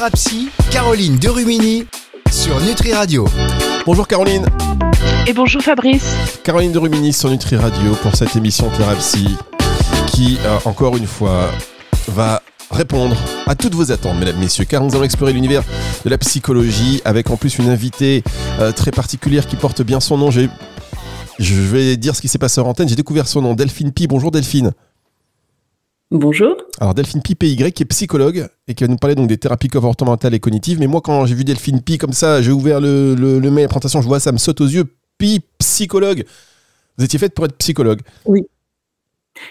Thérapie, Caroline Derumini sur Nutri Radio. Bonjour Caroline. Et bonjour Fabrice. Caroline Derumini sur Nutri Radio pour cette émission Thérapie qui, euh, encore une fois, va répondre à toutes vos attentes, mesdames, messieurs, car nous allons explorer l'univers de la psychologie avec en plus une invitée euh, très particulière qui porte bien son nom. Je vais dire ce qui s'est passé en antenne. J'ai découvert son nom, Delphine Pi. Bonjour Delphine. Bonjour. Alors Delphine Pi PY qui est psychologue et qui va nous parler donc des thérapies comportementales et cognitives. Mais moi quand j'ai vu Delphine Pi comme ça, j'ai ouvert le, le, le mail, la présentation, je vois ça me saute aux yeux. Pi psychologue. Vous étiez faite pour être psychologue. Oui.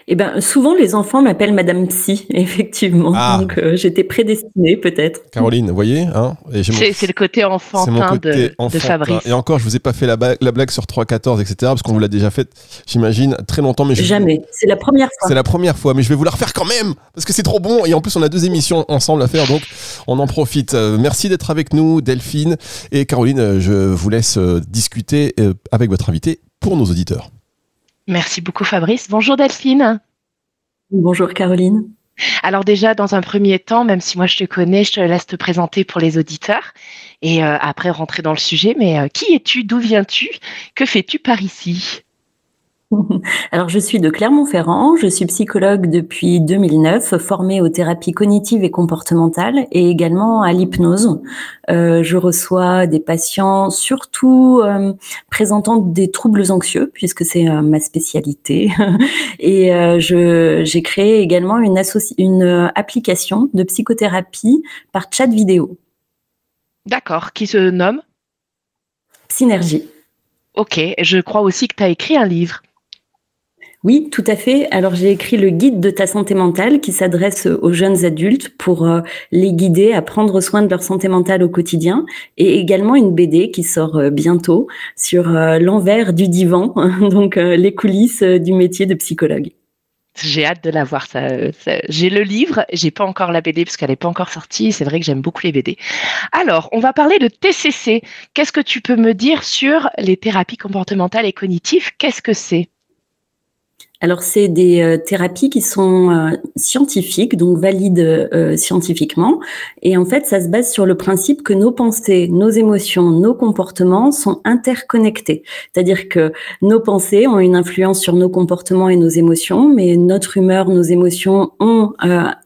Eh ben, souvent les enfants m'appellent Madame Psy, effectivement. Ah. Donc euh, j'étais prédestinée peut-être. Caroline, vous voyez hein C'est le côté enfantin de, de, Fabrice. Et encore, je vous ai pas fait la, la blague sur 3-14, etc. Parce qu'on vous l'a déjà faite, j'imagine, très longtemps. Mais Jamais. C'est la première fois. C'est la première fois, mais je vais vous la refaire quand même parce que c'est trop bon. Et en plus, on a deux émissions ensemble à faire, donc on en profite. Euh, merci d'être avec nous, Delphine et Caroline. Euh, je vous laisse discuter avec votre invité pour nos auditeurs. Merci beaucoup Fabrice. Bonjour Delphine. Bonjour Caroline. Alors déjà, dans un premier temps, même si moi je te connais, je te laisse te présenter pour les auditeurs et euh, après rentrer dans le sujet. Mais euh, qui es-tu? D'où viens-tu? Que fais-tu par ici? Alors, je suis de Clermont-Ferrand, je suis psychologue depuis 2009, formée aux thérapies cognitives et comportementales et également à l'hypnose. Euh, je reçois des patients surtout euh, présentant des troubles anxieux, puisque c'est euh, ma spécialité. et j'ai créé également une, une application de psychothérapie par chat vidéo. D'accord, qui se nomme? Synergie. Ok, je crois aussi que tu as écrit un livre. Oui, tout à fait. Alors j'ai écrit le guide de ta santé mentale qui s'adresse aux jeunes adultes pour euh, les guider à prendre soin de leur santé mentale au quotidien et également une BD qui sort euh, bientôt sur euh, l'envers du divan, donc les coulisses du métier de psychologue. J'ai hâte de la voir. Ça, j'ai le livre, j'ai pas encore la BD parce qu'elle n'est pas encore sortie. C'est vrai que j'aime beaucoup les BD. Alors, on va parler de TCC. Qu'est-ce que tu peux me dire sur les thérapies comportementales et cognitives? Qu'est-ce que c'est? Alors, c'est des euh, thérapies qui sont euh, scientifiques, donc valides euh, scientifiquement. Et en fait, ça se base sur le principe que nos pensées, nos émotions, nos comportements sont interconnectés. C'est-à-dire que nos pensées ont une influence sur nos comportements et nos émotions, mais notre humeur, nos émotions ont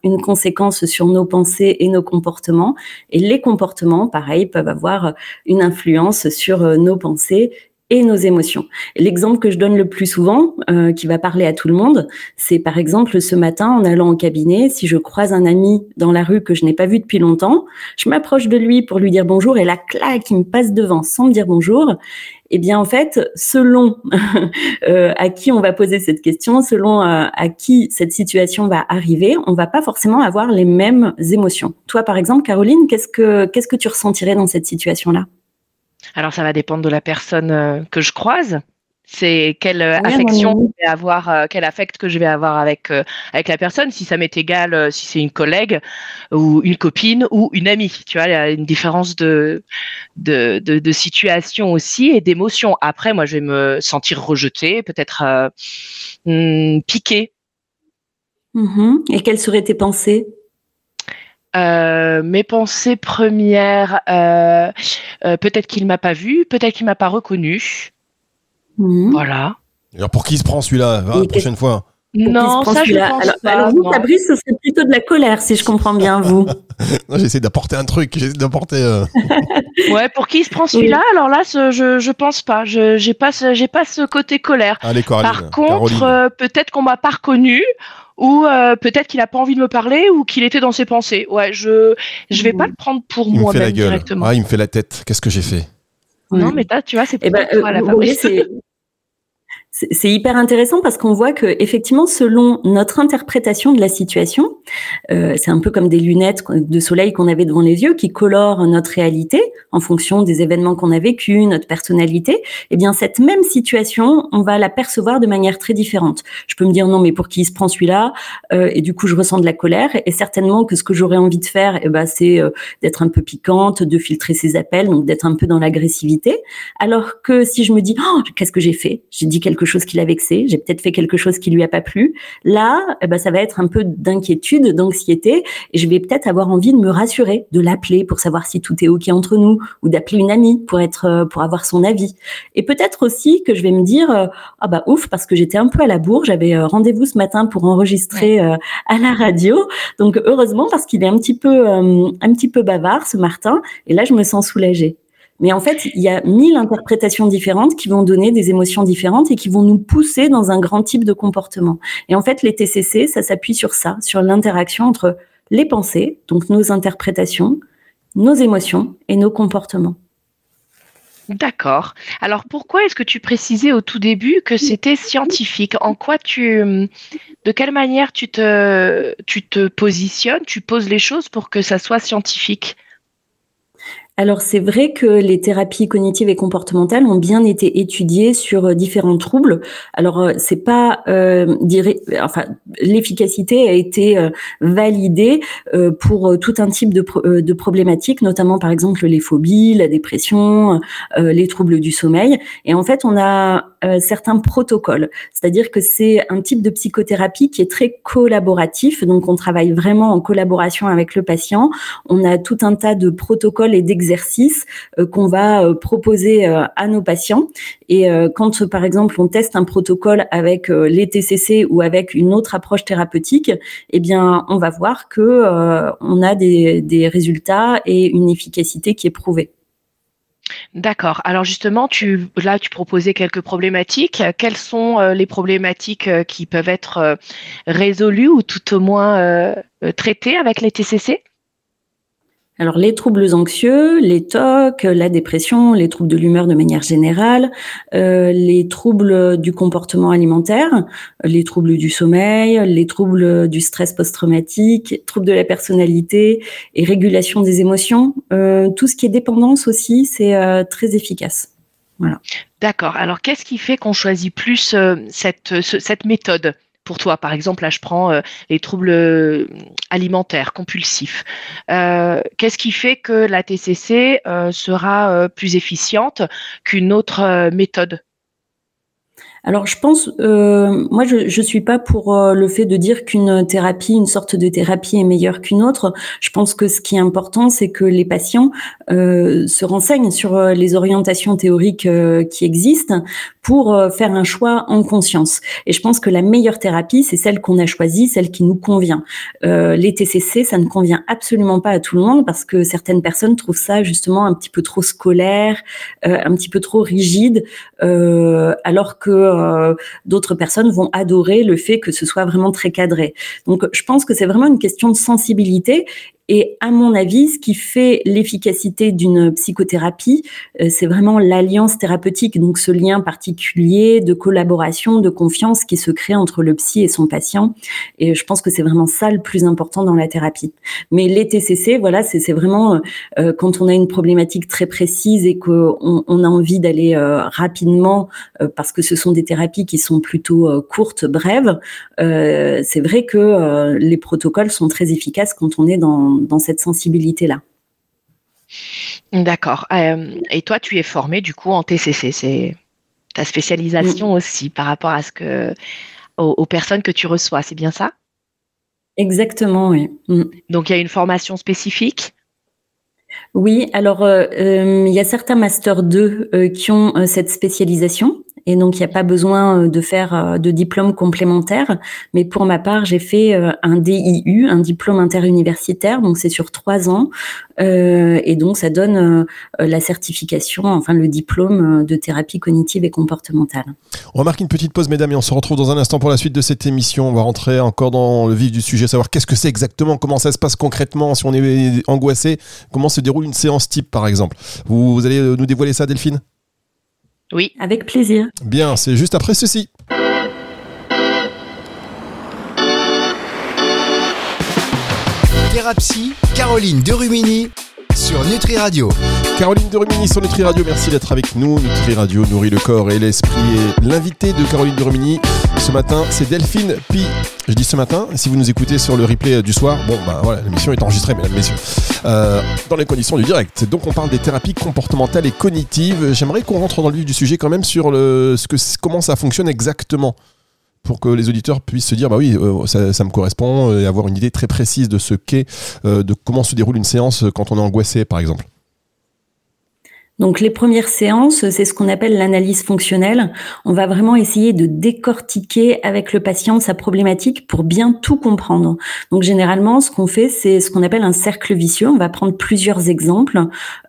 une conséquence sur nos pensées et nos comportements. Et les comportements, pareil, peuvent avoir une influence sur nos pensées et nos émotions. L'exemple que je donne le plus souvent, euh, qui va parler à tout le monde, c'est par exemple ce matin en allant au cabinet, si je croise un ami dans la rue que je n'ai pas vu depuis longtemps, je m'approche de lui pour lui dire bonjour et la claque qui me passe devant sans me dire bonjour. Eh bien, en fait, selon euh, à qui on va poser cette question, selon euh, à qui cette situation va arriver, on va pas forcément avoir les mêmes émotions. Toi, par exemple, Caroline, qu'est-ce que qu'est-ce que tu ressentirais dans cette situation-là? Alors, ça va dépendre de la personne euh, que je croise. C'est quelle euh, affection je vais avoir, euh, quel affect que je vais avoir avec avec la personne. Si ça m'est égal, si c'est une collègue ou une copine ou une amie, tu vois, il y a une différence de de, de, situation aussi et d'émotion. Après, moi, je vais me sentir rejetée, peut-être hmm, piquée. Mmh et quelles seraient tes pensées? Euh, mes pensées premières, euh, euh, peut-être qu'il m'a pas vu, peut-être qu'il m'a pas reconnu. Mhm. Voilà. Alors pour qui se prend celui-là hein, la prochaine fois non, ça je pense alors, pas. Alors vous, Fabrice, ce serait plutôt de la colère, si je comprends bien, vous. j'essaie d'apporter un truc, j'essaie d'apporter. ouais, pour qui se prend celui-là? Alors là, je je pense pas. Je j'ai pas j'ai pas ce côté colère. Allez, Par contre, peut-être qu'on m'a pas reconnu ou euh, peut-être qu'il a pas envie de me parler ou qu'il était dans ses pensées. Ouais, je je vais pas le prendre pour moi-même directement. Ah, il me fait la tête. Qu'est-ce que j'ai fait? Non, mais là, tu vois, c'est eh ben, euh, la Fabrice. C'est hyper intéressant parce qu'on voit que effectivement, selon notre interprétation de la situation, euh, c'est un peu comme des lunettes de soleil qu'on avait devant les yeux qui colorent notre réalité en fonction des événements qu'on a vécus, notre personnalité. Eh bien, cette même situation, on va la percevoir de manière très différente. Je peux me dire non, mais pour qui il se prend celui-là euh, Et du coup, je ressens de la colère. Et certainement que ce que j'aurais envie de faire, eh ben, c'est euh, d'être un peu piquante, de filtrer ses appels, donc d'être un peu dans l'agressivité. Alors que si je me dis oh, qu'est-ce que j'ai fait? J'ai dit quelque quelque chose qui l'a vexé, j'ai peut-être fait quelque chose qui lui a pas plu. Là, eh ben, ça va être un peu d'inquiétude, d'anxiété, et je vais peut-être avoir envie de me rassurer, de l'appeler pour savoir si tout est ok entre nous, ou d'appeler une amie pour être, euh, pour avoir son avis. Et peut-être aussi que je vais me dire, euh, ah bah ouf, parce que j'étais un peu à la bourre, j'avais euh, rendez-vous ce matin pour enregistrer à la radio, donc heureusement parce qu'il est un petit peu, un petit peu bavard ce Martin, et là je me sens soulagée. Mais en fait, il y a mille interprétations différentes qui vont donner des émotions différentes et qui vont nous pousser dans un grand type de comportement. Et en fait, les TCC, ça s'appuie sur ça, sur l'interaction entre les pensées, donc nos interprétations, nos émotions et nos comportements. D'accord. Alors pourquoi est-ce que tu précisais au tout début que c'était scientifique? En quoi tu, de quelle manière tu te, tu te positionnes, tu poses les choses pour que ça soit scientifique? Alors c'est vrai que les thérapies cognitives et comportementales ont bien été étudiées sur euh, différents troubles. Alors euh, c'est pas euh, enfin l'efficacité a été euh, validée pour tout un type de, de problématiques, notamment par exemple les phobies, la dépression, les troubles du sommeil. Et en fait on a certains protocoles, c'est-à-dire que c'est un type de psychothérapie qui est très collaboratif. Donc on travaille vraiment en collaboration avec le patient. On a tout un tas de protocoles et d'exercices exercices euh, qu'on va euh, proposer euh, à nos patients. Et quand, par exemple, on teste un protocole avec les TCC ou avec une autre approche thérapeutique, eh bien, on va voir que on a des, des résultats et une efficacité qui est prouvée. D'accord. Alors justement, tu, là, tu proposais quelques problématiques. Quelles sont les problématiques qui peuvent être résolues ou tout au moins traitées avec les TCC alors les troubles anxieux, les TOC, la dépression, les troubles de l'humeur de manière générale, euh, les troubles du comportement alimentaire, les troubles du sommeil, les troubles du stress post-traumatique, troubles de la personnalité et régulation des émotions, euh, tout ce qui est dépendance aussi, c'est euh, très efficace. Voilà. D'accord. Alors qu'est-ce qui fait qu'on choisit plus cette, cette méthode? Pour toi. Par exemple, là, je prends euh, les troubles euh, alimentaires compulsifs. Euh, qu'est-ce qui fait que la TCC sera plus efficiente qu'une autre méthode? Alors je pense, moi je ne suis pas pour le fait de dire qu'une thérapie, une sorte de thérapie est meilleure qu'une autre. Je pense que ce qui est important, c'est que les patients se renseignent sur les orientations théoriques qui existent pour faire un choix en conscience. Et je pense que la meilleure thérapie, c'est celle qu'on a choisie, celle qui nous convient. les TCC, ça ne convient absolument pas à tout le monde parce que certaines personnes trouvent ça justement un petit peu trop scolaire, un petit peu trop rigide, alors que euh, d'autres personnes vont adorer le fait que ce soit vraiment très cadré. Donc, je pense que c'est vraiment une question de sensibilité et à mon avis, ce qui fait l'efficacité d'une psychothérapie, euh, c'est vraiment l'alliance thérapeutique, donc ce lien particulier de collaboration, de confiance qui se crée entre le psy et son patient. Et je pense que c'est vraiment ça le plus important dans la thérapie. Mais les TCC, voilà, c'est vraiment euh, quand on a une problématique très précise et qu'on on a envie d'aller euh, rapidement, parce que ce sont des thérapies qui sont plutôt courtes, brèves. c'est vrai que les protocoles sont très efficaces quand on est dans dans, cette sensibilité-là. D'accord. Euh, et toi, tu es formé du coup en TCC. C'est ta spécialisation aussi par rapport à ce que aux, personnes que tu reçois. C'est bien ça? Exactement, oui. Mm. Donc il y a une formation spécifique? Oui, alors euh, euh, il y a certains masters 2 qui ont cette spécialisation et donc il n'y a pas besoin euh, de faire euh, de diplôme complémentaire. Mais pour ma part, j'ai fait euh, un DIU, un diplôme interuniversitaire, donc c'est sur trois ans, et donc ça donne la certification, enfin le diplôme de thérapie cognitive et comportementale. On remarque une petite pause, mesdames, et on se retrouve dans un instant pour la suite de cette émission. On va rentrer encore dans le vif du sujet, savoir qu'est-ce que c'est exactement, comment ça se passe concrètement, si on est angoissé, comment se déroule une séance type, par exemple. vous allez nous dévoiler ça, Delphine? Oui. Avec plaisir. Bien, c'est juste après ceci. Thérapie, Caroline Derumini sur Nutri Radio. Caroline de Rumini sur Nutri Radio, merci d'être avec nous. Nutri Radio nourrit le corps et l'esprit. Et l'invité de Caroline de Rumini ce matin, c'est Delphine Pi. Je dis ce matin, si vous nous écoutez sur le replay du soir, bon ben voilà, l'émission est enregistrée, mesdames, messieurs, euh, dans les conditions du direct. Donc on parle des thérapies comportementales et cognitives. J'aimerais qu'on rentre dans le vif du sujet quand même sur le, ce que, comment ça fonctionne exactement pour que les auditeurs puissent se dire bah oui euh, ça, me correspond euh, et avoir une idée très précise de ce qu'est de comment se déroule une séance quand on est angoissé par exemple. Donc les premières séances, c'est ce qu'on appelle l'analyse fonctionnelle. On va vraiment essayer de décortiquer avec le patient sa problématique pour bien tout comprendre. Donc généralement, ce qu'on fait, c'est ce qu'on appelle un cercle vicieux. On va prendre plusieurs exemples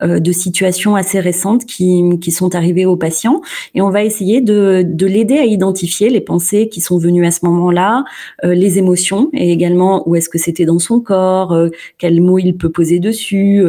euh, de situations assez récentes qui, qui sont arrivées au patient et on va essayer de, de l'aider à identifier les pensées qui sont venues à ce moment-là, euh, les émotions et également où est-ce que c'était dans son corps, euh, quels mots il peut poser dessus,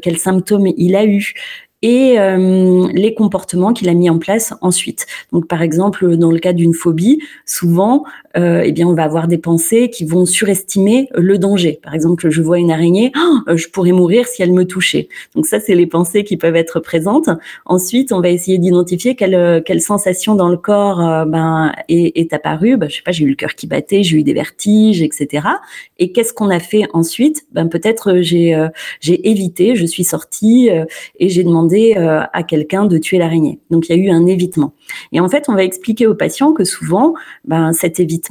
quels symptômes il a eu et euh, les comportements qu'il a mis en place ensuite. Donc, par exemple, dans le cas d'une phobie, souvent, euh, eh bien, on va avoir des pensées qui vont surestimer le danger. Par exemple, je vois une araignée, oh, je pourrais mourir si elle me touchait. Donc ça, c'est les pensées qui peuvent être présentes. Ensuite, on va essayer d'identifier quelle, quelle sensation dans le corps euh, ben, est, est apparue. Ben, je sais pas, j'ai eu le cœur qui battait, j'ai eu des vertiges, etc. Et qu'est-ce qu'on a fait ensuite? Ben peut-être j'ai euh, j'ai évité, je suis sortie et j'ai demandé à quelqu'un de tuer l'araignée. Donc il y a eu un évitement. Et en fait, on va expliquer aux patients que souvent, ben, cet évitement,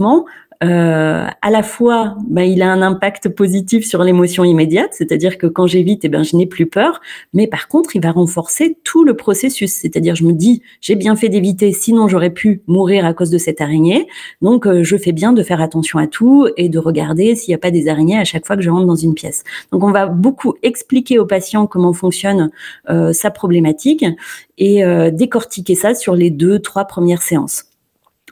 euh, à la fois, ben, il a un impact positif sur l'émotion immédiate, c'est-à-dire que quand j'évite, eh ben, je n'ai plus peur, mais par contre, il va renforcer tout le processus, c'est-à-dire je me dis, j'ai bien fait d'éviter, sinon j'aurais pu mourir à cause de cette araignée, donc euh, je fais bien de faire attention à tout et de regarder s'il n'y a pas des araignées à chaque fois que je rentre dans une pièce. Donc on va beaucoup expliquer aux patients comment fonctionne euh, sa problématique et décortiquer ça sur les deux, trois premières séances.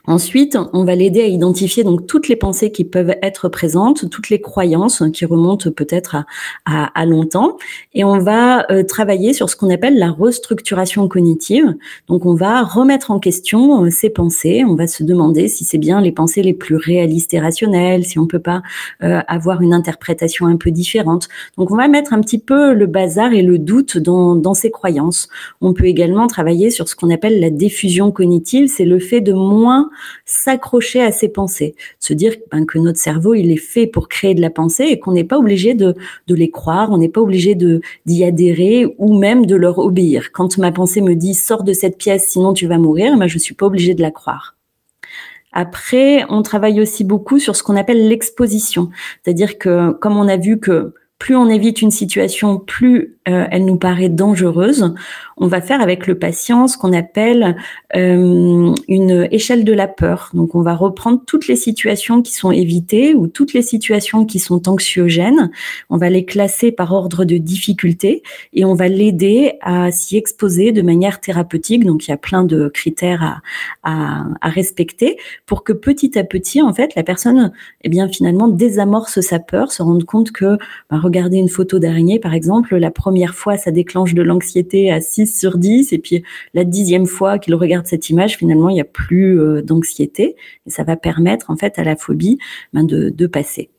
Ensuite, on va l'aider à identifier donc toutes les pensées qui peuvent être présentes, toutes les croyances qui remontent peut-être à, à, longtemps, et on va euh, travailler sur ce qu'on appelle la restructuration cognitive. Donc, on va remettre en question euh, ces pensées. On va se demander si c'est bien les pensées les plus réalistes et rationnelles, si on peut pas euh, avoir une interprétation un peu différente. Donc, on va mettre un petit peu le bazar et le doute dans, dans ces croyances. On peut également travailler sur ce qu'on appelle la diffusion cognitive. C'est le fait de moins s'accrocher à ses pensées, se dire ben, que notre cerveau il est fait pour créer de la pensée et qu'on n'est pas obligé de, les croire, on n'est pas obligé de d'y adhérer ou même de leur obéir. Quand ma pensée me dit sors de cette pièce sinon tu vas mourir, ben, je suis pas obligé de la croire. Après, on travaille aussi beaucoup sur ce qu'on appelle l'exposition, c'est-à-dire que comme on a vu que plus on évite une situation, plus euh, elle nous paraît dangereuse. On va faire avec le patient ce qu'on appelle euh, une échelle de la peur. Donc, on va reprendre toutes les situations qui sont évitées ou toutes les situations qui sont anxiogènes. On va les classer par ordre de difficulté et on va l'aider à s'y exposer de manière thérapeutique. Donc, il y a plein de critères à, respecter pour que petit à petit, en fait, la personne, eh bien, finalement, désamorce sa peur, se rende compte que bah, regarder une photo d'araignée, par exemple, la première fois, ça déclenche de l'anxiété à 6 sur 10, et puis la dixième fois qu'il regarde cette image, finalement, il n'y a plus euh, d'anxiété, et ça va permettre en fait à la phobie ben, de, de, passer.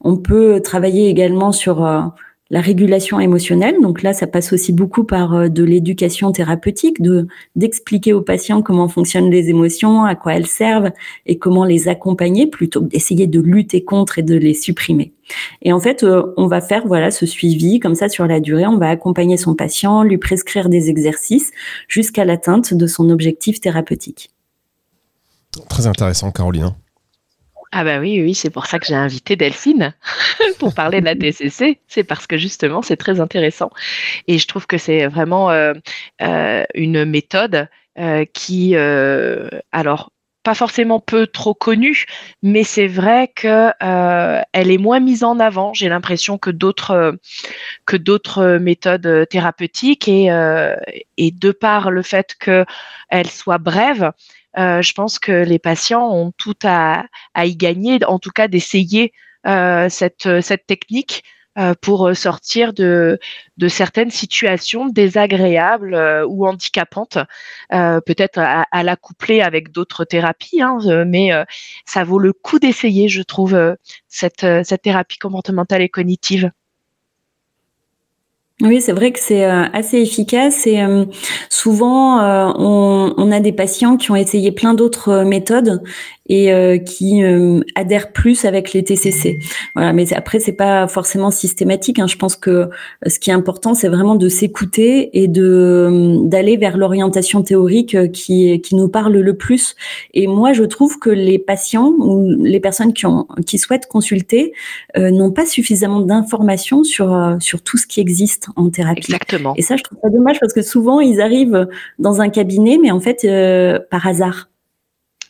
On peut travailler également sur euh, la régulation émotionnelle. Donc là, ça passe aussi beaucoup par euh, de l'éducation thérapeutique, de d'expliquer aux patients comment fonctionnent les émotions, à quoi elles servent et comment les accompagner plutôt que d'essayer de lutter contre et de les supprimer. Et en fait, euh, on va faire voilà ce suivi comme ça sur la durée. On va accompagner son patient, lui prescrire des exercices jusqu'à l'atteinte de son objectif thérapeutique. Très intéressant, Caroline. Ah bah oui, oui, c'est pour ça que j'ai invité Delphine pour parler de la TCC. C'est parce que justement, c'est très intéressant. Et je trouve que c'est vraiment euh, euh, une méthode euh, qui, alors, pas forcément peu trop connue, mais c'est vrai que elle est moins mise en avant. J'ai l'impression que d'autres que méthodes thérapeutiques et, et de par le fait qu'elle soit brève, euh, je pense que les patients ont tout à, y gagner, en tout cas d'essayer euh, cette, cette technique euh, pour sortir de, de certaines situations désagréables ou handicapantes, peut-être à, la coupler avec d'autres thérapies, hein, mais ça vaut le coup d'essayer, je trouve, cette, cette thérapie comportementale et cognitive. Oui, c'est vrai que c'est assez efficace et souvent on, on, a des patients qui ont essayé plein d'autres méthodes et euh, qui euh, adhèrent plus avec les TCC. Voilà, mais après c'est pas forcément systématique. Hein. Je pense que euh, ce qui est important, c'est vraiment de s'écouter et de d'aller vers l'orientation théorique qui qui nous parle le plus. Et moi, je trouve que les patients ou les personnes qui ont qui souhaitent consulter n'ont pas suffisamment d'informations sur sur tout ce qui existe en thérapie. Exactement. Et ça, je trouve ça dommage parce que souvent ils arrivent dans un cabinet, mais en fait par hasard.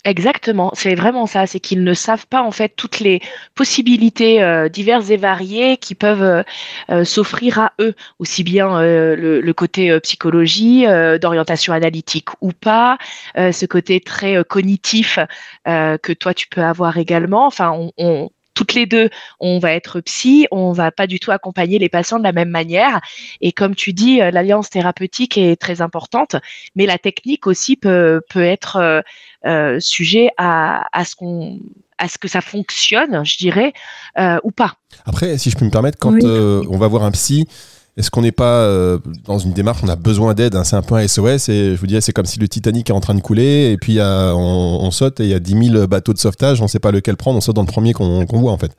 Exactement, c'est vraiment ça, c'est qu'ils ne savent pas en fait toutes les possibilités euh, diverses et variées qui peuvent euh, euh, s'offrir à eux, aussi bien le, côté psychologie, d'orientation analytique ou pas, ce côté très cognitif que toi tu peux avoir également. Enfin, on, toutes les deux, on va être psy, on va pas du tout accompagner les patients de la même manière. Et comme tu dis, l'alliance thérapeutique est très importante, mais la technique aussi peut, peut être euh, sujet à, ce qu'on à ce que ça fonctionne, je dirais, euh, ou pas. Après, si je peux me permettre, quand euh, on va voir un psy, est-ce qu'on n'est pas dans une démarche, on a besoin d'aide, hein, c'est un peu un SOS, et je vous dis, c'est comme si le Titanic est en train de couler, et puis on, saute, et il y a 10 000 bateaux de sauvetage, on ne sait pas lequel prendre, on saute dans le premier qu'on voit en fait.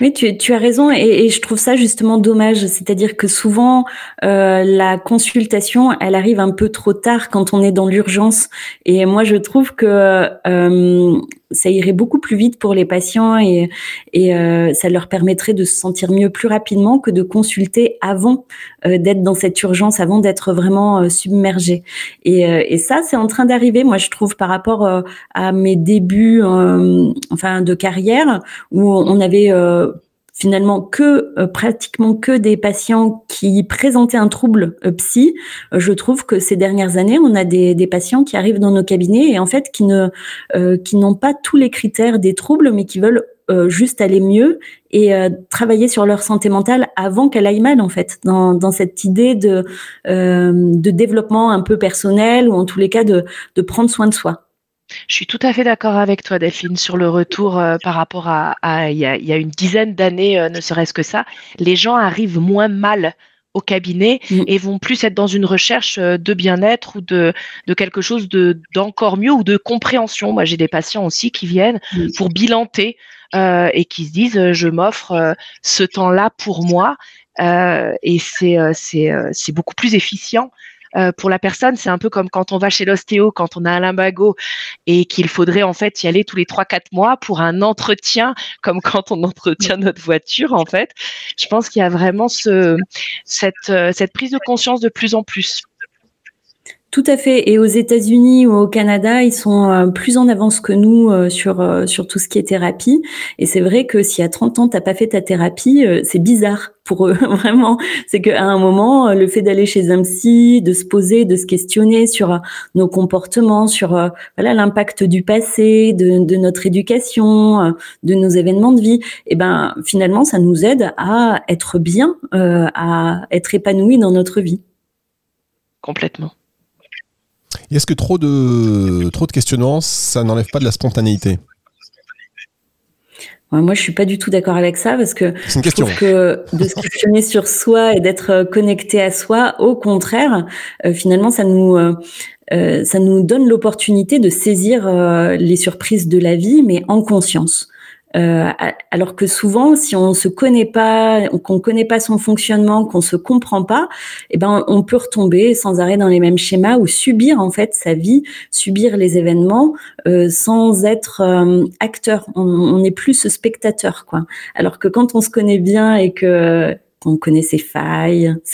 Oui, tu, as raison et, je trouve ça justement dommage. C'est-à-dire que souvent, euh, la consultation, elle arrive un peu trop tard quand on est dans l'urgence. Et moi, je trouve que euh, ça irait beaucoup plus vite pour les patients et, et euh, ça leur permettrait de se sentir mieux plus rapidement que de consulter avant euh, d'être dans cette urgence, avant d'être vraiment euh, submergé. Et, et ça, c'est en train d'arriver, moi je trouve, par rapport à mes débuts enfin de carrière où on avait finalement que euh, pratiquement que des patients qui présentaient un trouble euh, psy. Euh, je trouve que ces dernières années, on a des, des, patients qui arrivent dans nos cabinets et en fait qui ne qui n'ont pas tous les critères des troubles, mais qui veulent juste aller mieux et travailler sur leur santé mentale avant qu'elle aille mal en fait dans, dans cette idée de de développement un peu personnel ou en tous les cas de de prendre soin de soi. Je suis tout à fait d'accord avec toi, Delphine, sur le retour euh, par rapport à, il, y a, une dizaine d'années, euh, ne serait-ce que ça. Les gens arrivent moins mal au cabinet mm. et vont plus être dans une recherche euh, de bien-être ou de, de quelque chose de d'encore mieux ou de compréhension. Moi, j'ai des patients aussi qui viennent mm. pour bilanter et qui se disent je m'offre ce temps-là pour moi et c'est c'est beaucoup plus efficient euh, pour la personne, c'est un peu comme quand on va chez l'ostéo, quand on a un lumbago et qu'il faudrait en fait y aller tous les 3-4 mois pour un entretien, comme quand on entretient notre voiture en fait. Je pense qu'il y a vraiment ce, cette, euh, cette prise de conscience de plus en plus. Tout à fait. Et aux États-Unis ou au Canada, ils sont euh, plus en avance que nous euh, sur euh, sur tout ce qui est thérapie. Et c'est vrai que si à 30 ans t'as pas fait ta thérapie, c'est bizarre pour eux vraiment. C'est qu'à un moment, le fait d'aller chez un psy, de se poser, de se questionner sur nos comportements, sur voilà l'impact du passé, de, de notre éducation, de nos événements de vie, et eh ben finalement, ça nous aide à être bien, à être épanoui dans notre vie. Complètement. Est-ce que trop de, trop de questionnements, ça n'enlève pas de la spontanéité moi, je suis pas du tout d'accord avec ça parce que je trouve que de se questionner sur soi et d'être euh, connecté à soi, au contraire, euh, finalement, ça nous euh, ça nous donne l'opportunité de saisir les surprises de la vie, mais en conscience. Euh, alors que souvent, si on se connaît pas, qu'on connaît pas son fonctionnement, qu'on se comprend pas, eh ben on peut retomber sans arrêt dans les mêmes schémas ou subir en fait sa vie, subir les événements euh, sans être euh, acteur. On, n'est plus spectateur quoi. Alors que quand on se connaît bien et que qu'on connaît ses failles,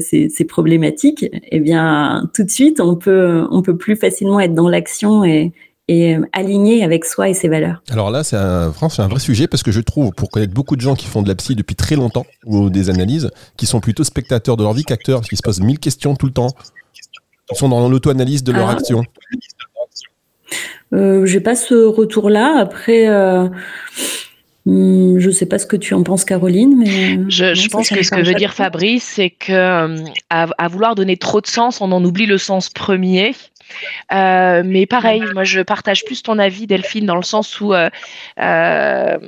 ses, ses, problématiques, eh bien tout de suite on peut on peut plus facilement être dans l'action et, et euh, aligné avec soi et ses valeurs. Alors là, c'est un, un vrai sujet parce que je trouve, pour connaître beaucoup de gens qui font de la psy depuis très longtemps ou des analyses, qui sont plutôt spectateurs de leur vie qu'acteurs, qui se posent mille questions tout le temps. Ils sont dans l'auto-analyse de leur ah. action. Euh, J'ai pas ce retour-là. Après, euh, hmm, je sais pas ce que tu en penses, Caroline. Mais je, pense que ce que veut dire Fabrice, c'est que euh, à, vouloir donner trop de sens, on en oublie le sens premier. Euh, mais pareil, moi je partage plus ton avis, Delphine, dans le sens où euh, euh,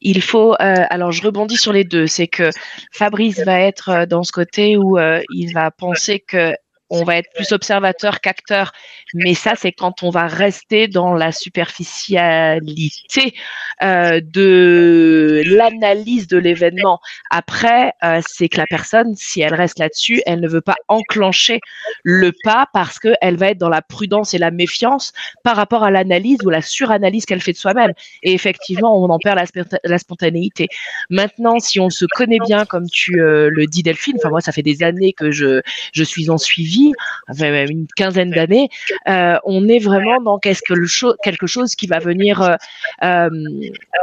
il faut. alors, je rebondis sur les deux. C'est que Fabrice va être dans ce côté où il va penser que on va être plus observateur qu'acteur, mais ça c'est quand on va rester dans la superficialité euh, de l'analyse de l'événement. Après, euh, c'est que la personne, si elle reste là-dessus, elle ne veut pas enclencher le pas parce qu'elle va être dans la prudence et la méfiance par rapport à l'analyse ou la suranalyse qu'elle fait de soi-même. Et effectivement, on en perd la, spontanéité. Maintenant, si on se connaît bien, comme tu euh, le dis Delphine, moi ça fait des années que je suis en suivi une quinzaine d'années, euh, on est vraiment dans quelque chose qui va venir euh,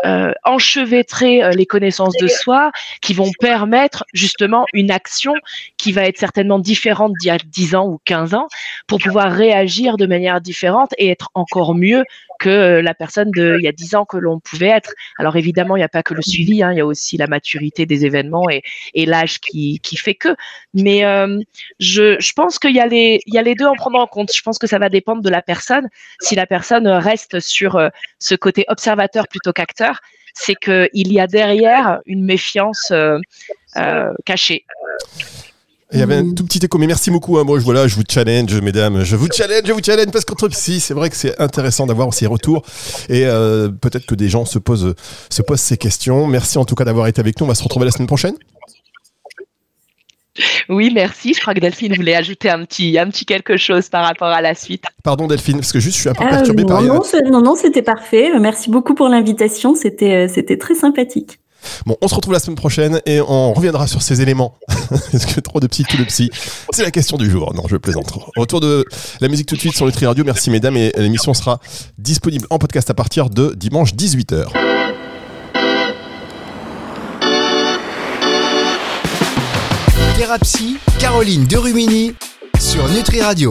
euh, enchevêtrer les connaissances de soi, qui vont permettre justement une action qui va être certainement différente d'il y a 10 ans ou 15 ans pour pouvoir réagir de manière différente et être encore mieux que la personne de il y a 10 ans que l'on pouvait être. Alors évidemment, il n'y a pas que le suivi, hein, il y a aussi la maturité des événements et, l'âge qui, fait que. Mais je, je pense qu'il y, a les, deux en prendre en compte. Je pense que ça va dépendre de la personne. Si la personne reste sur euh, ce côté observateur plutôt qu'acteur, c'est qu'il y a derrière une méfiance euh, euh, cachée. Il y avait un tout petit écho, mais merci beaucoup. Hein. Moi, je, voilà, je vous challenge, mesdames. Je vous challenge, je vous challenge, parce qu'entre psy, c'est vrai que c'est intéressant d'avoir ces retours. Et peut-être que des gens se posent, se posent ces questions. Merci en tout cas d'avoir été avec nous. On va se retrouver la semaine prochaine. Oui, merci. Je crois que Delphine voulait ajouter un petit, un petit quelque chose par rapport à la suite. Pardon Delphine, parce que juste je suis un peu perturbé par... Non, non, non c'était parfait. Merci beaucoup pour l'invitation. C'était, euh, c'était très sympathique. Bon, on se retrouve la semaine prochaine et on reviendra sur ces éléments. Est-ce que trop de psy, tout de psy C'est la question du jour. Non, je plaisante. Retour de la musique tout de suite sur Nutri Radio. Merci mesdames et l'émission sera disponible en podcast à partir de dimanche 18h. Thérapie, Caroline sur Nutri Radio.